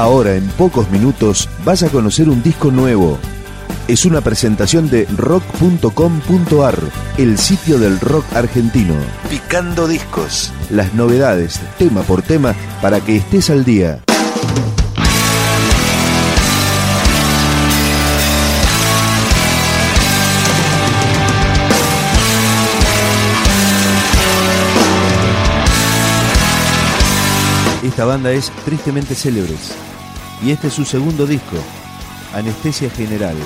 Ahora, en pocos minutos, vas a conocer un disco nuevo. Es una presentación de rock.com.ar, el sitio del rock argentino. Picando discos. Las novedades, tema por tema, para que estés al día. Esta banda es Tristemente Célebres y este es su segundo disco, Anestesia General.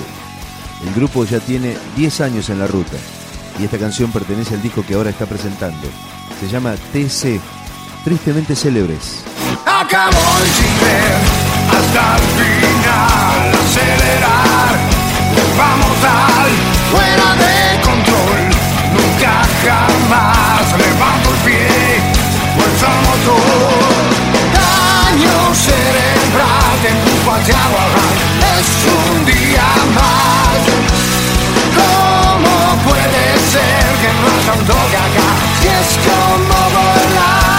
El grupo ya tiene 10 años en la ruta y esta canción pertenece al disco que ahora está presentando. Se llama TC, Tristemente Célebres. Acabo de hasta el final, acelerar, vamos al fuera de control, nunca jamás levanto el pie, fuerza motor, daño te empujo hacia abajo, es un día más. ¿Cómo puede ser que no haya un toque acá? Si es como volar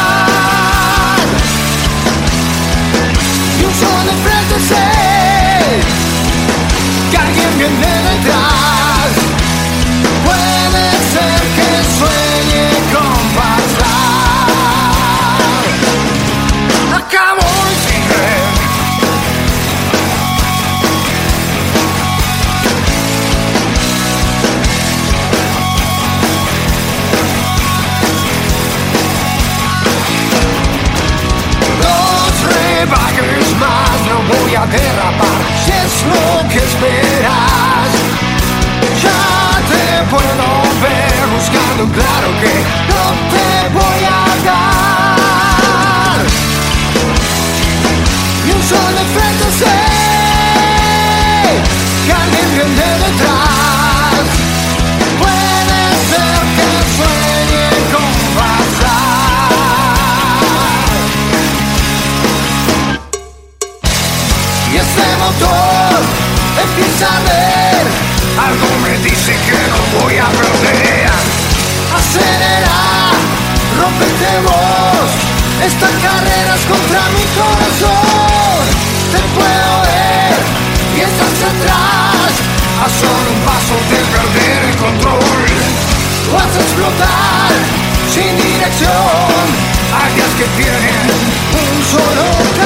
y un sol de frente sé que alguien viene detrás. Voy a derrapar si es lo que esperas. Ya te puedo ver buscando un claro que no te voy a dar. Y un sol de frente sé que detrás. Ver Algo me dice que no voy a perder Acelera, rompete vos Esta carrera es contra mi corazón. Te puedo ver y estás atrás. A solo un paso de perder el control. Vas a explotar sin dirección. Días que tienen un solo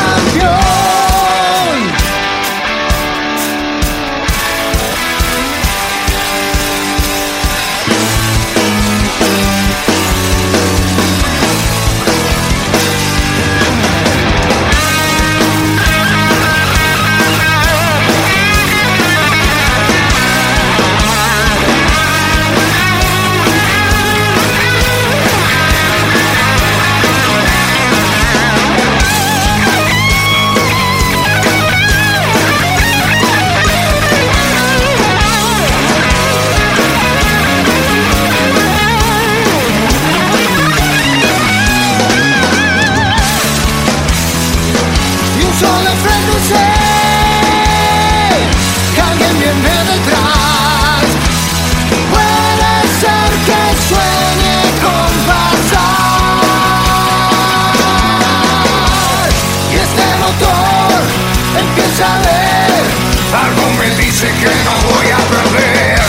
que no voy a perder.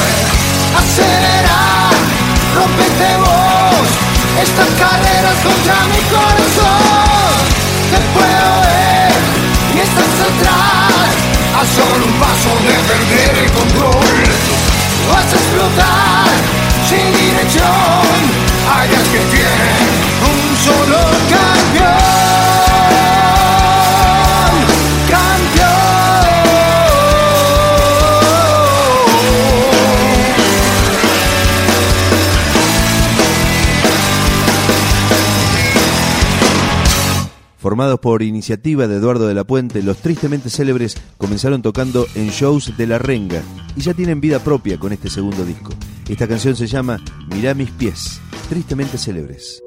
Acelera, rompete vos. Esta carrera es contra mi corazón. Te puedo ver y estás atrás. A solo un paso de perder el control. Vas a explotar sin dirección. Días que tienen un solo campeón. Formados por iniciativa de Eduardo de la Puente, los tristemente célebres comenzaron tocando en shows de La Renga y ya tienen vida propia con este segundo disco. Esta canción se llama Mirá mis pies, tristemente célebres.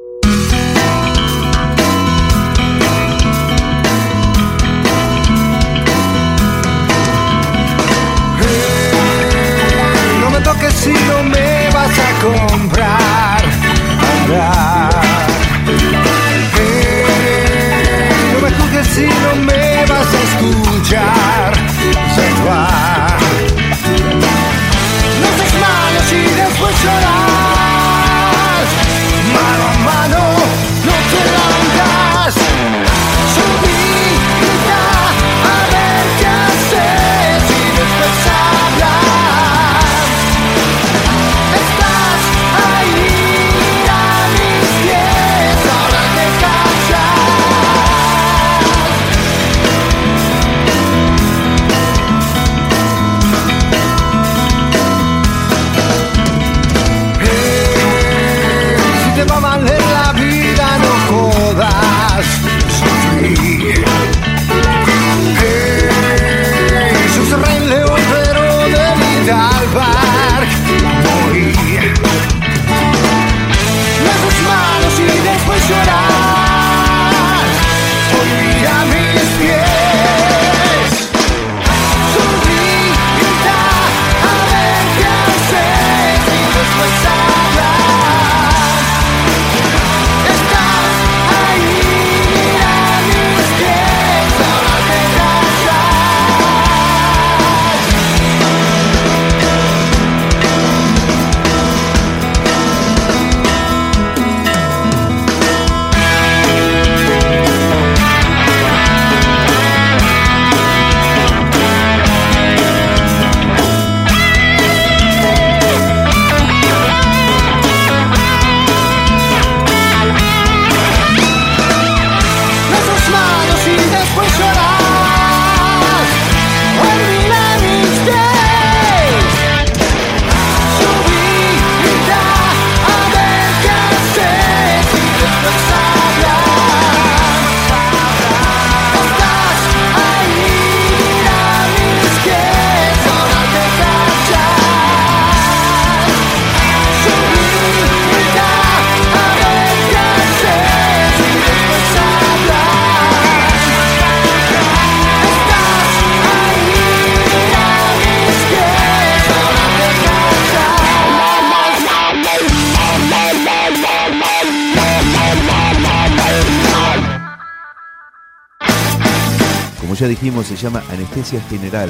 Ya dijimos, se llama Anestesia General.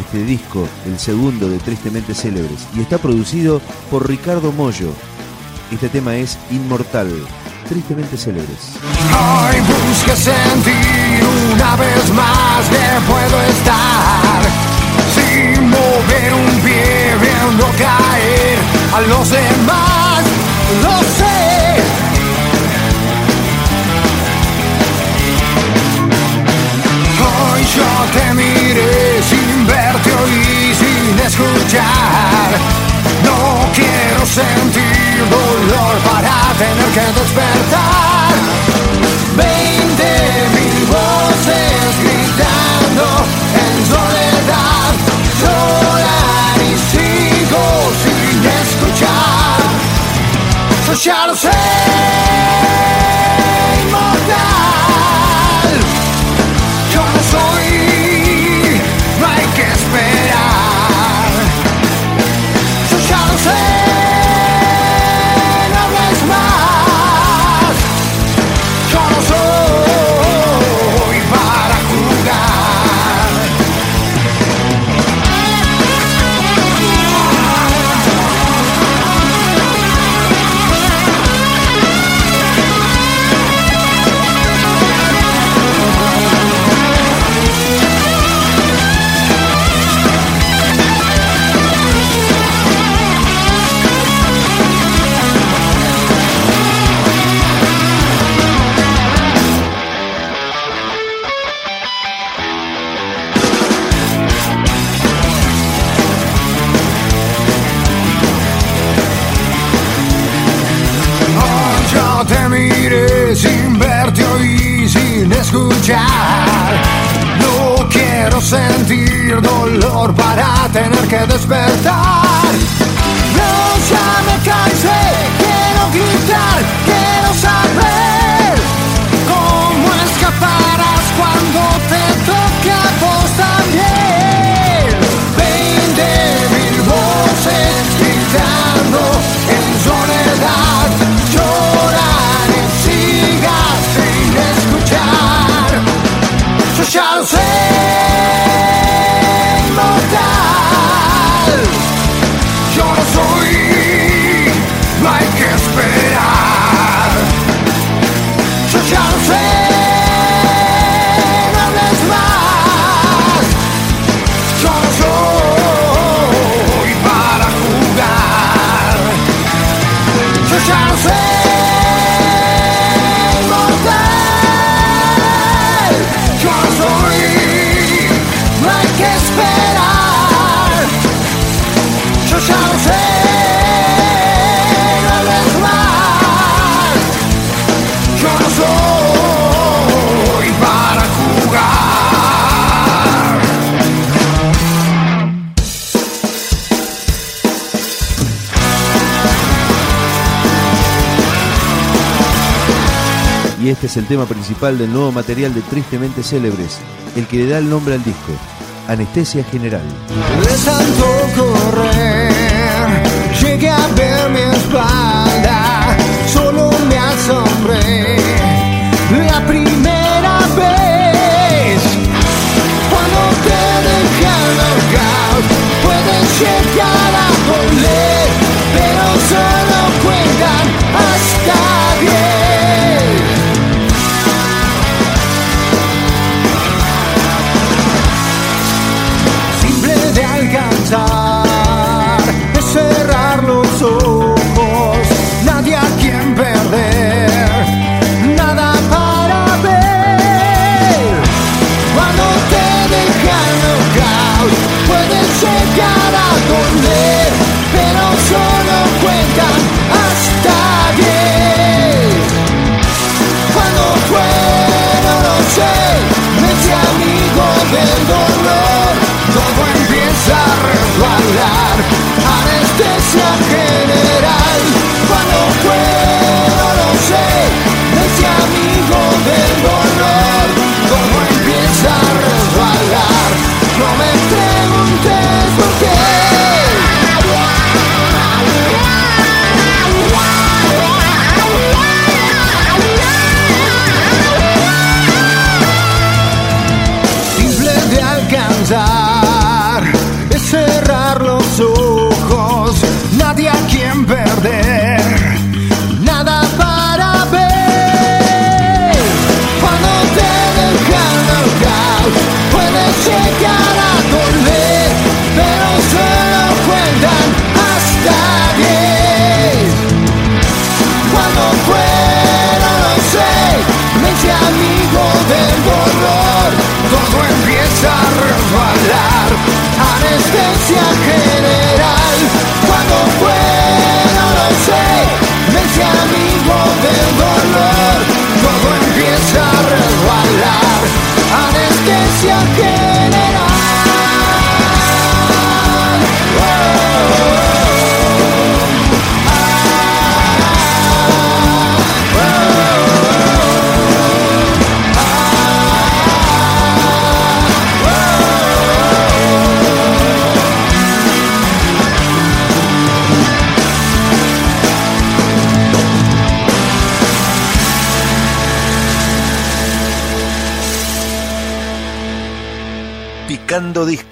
Este disco, el segundo de Tristemente Célebres, y está producido por Ricardo Mollo. Este tema es Inmortal, Tristemente Célebres. Que puedo estar sin mover un pie, viendo caer sentir dolor para tener que despertar. Veinte mil voces gritando en soledad. Llorar y sigo sin escuchar. Yo. Sentir dolor para tener que despertar. No, ya me cansé, quiero gritar, quiero saber cómo escaparás cuando te Yo Este es el tema principal del nuevo material de Tristemente Célebres, el que le da el nombre al disco, Anestesia General.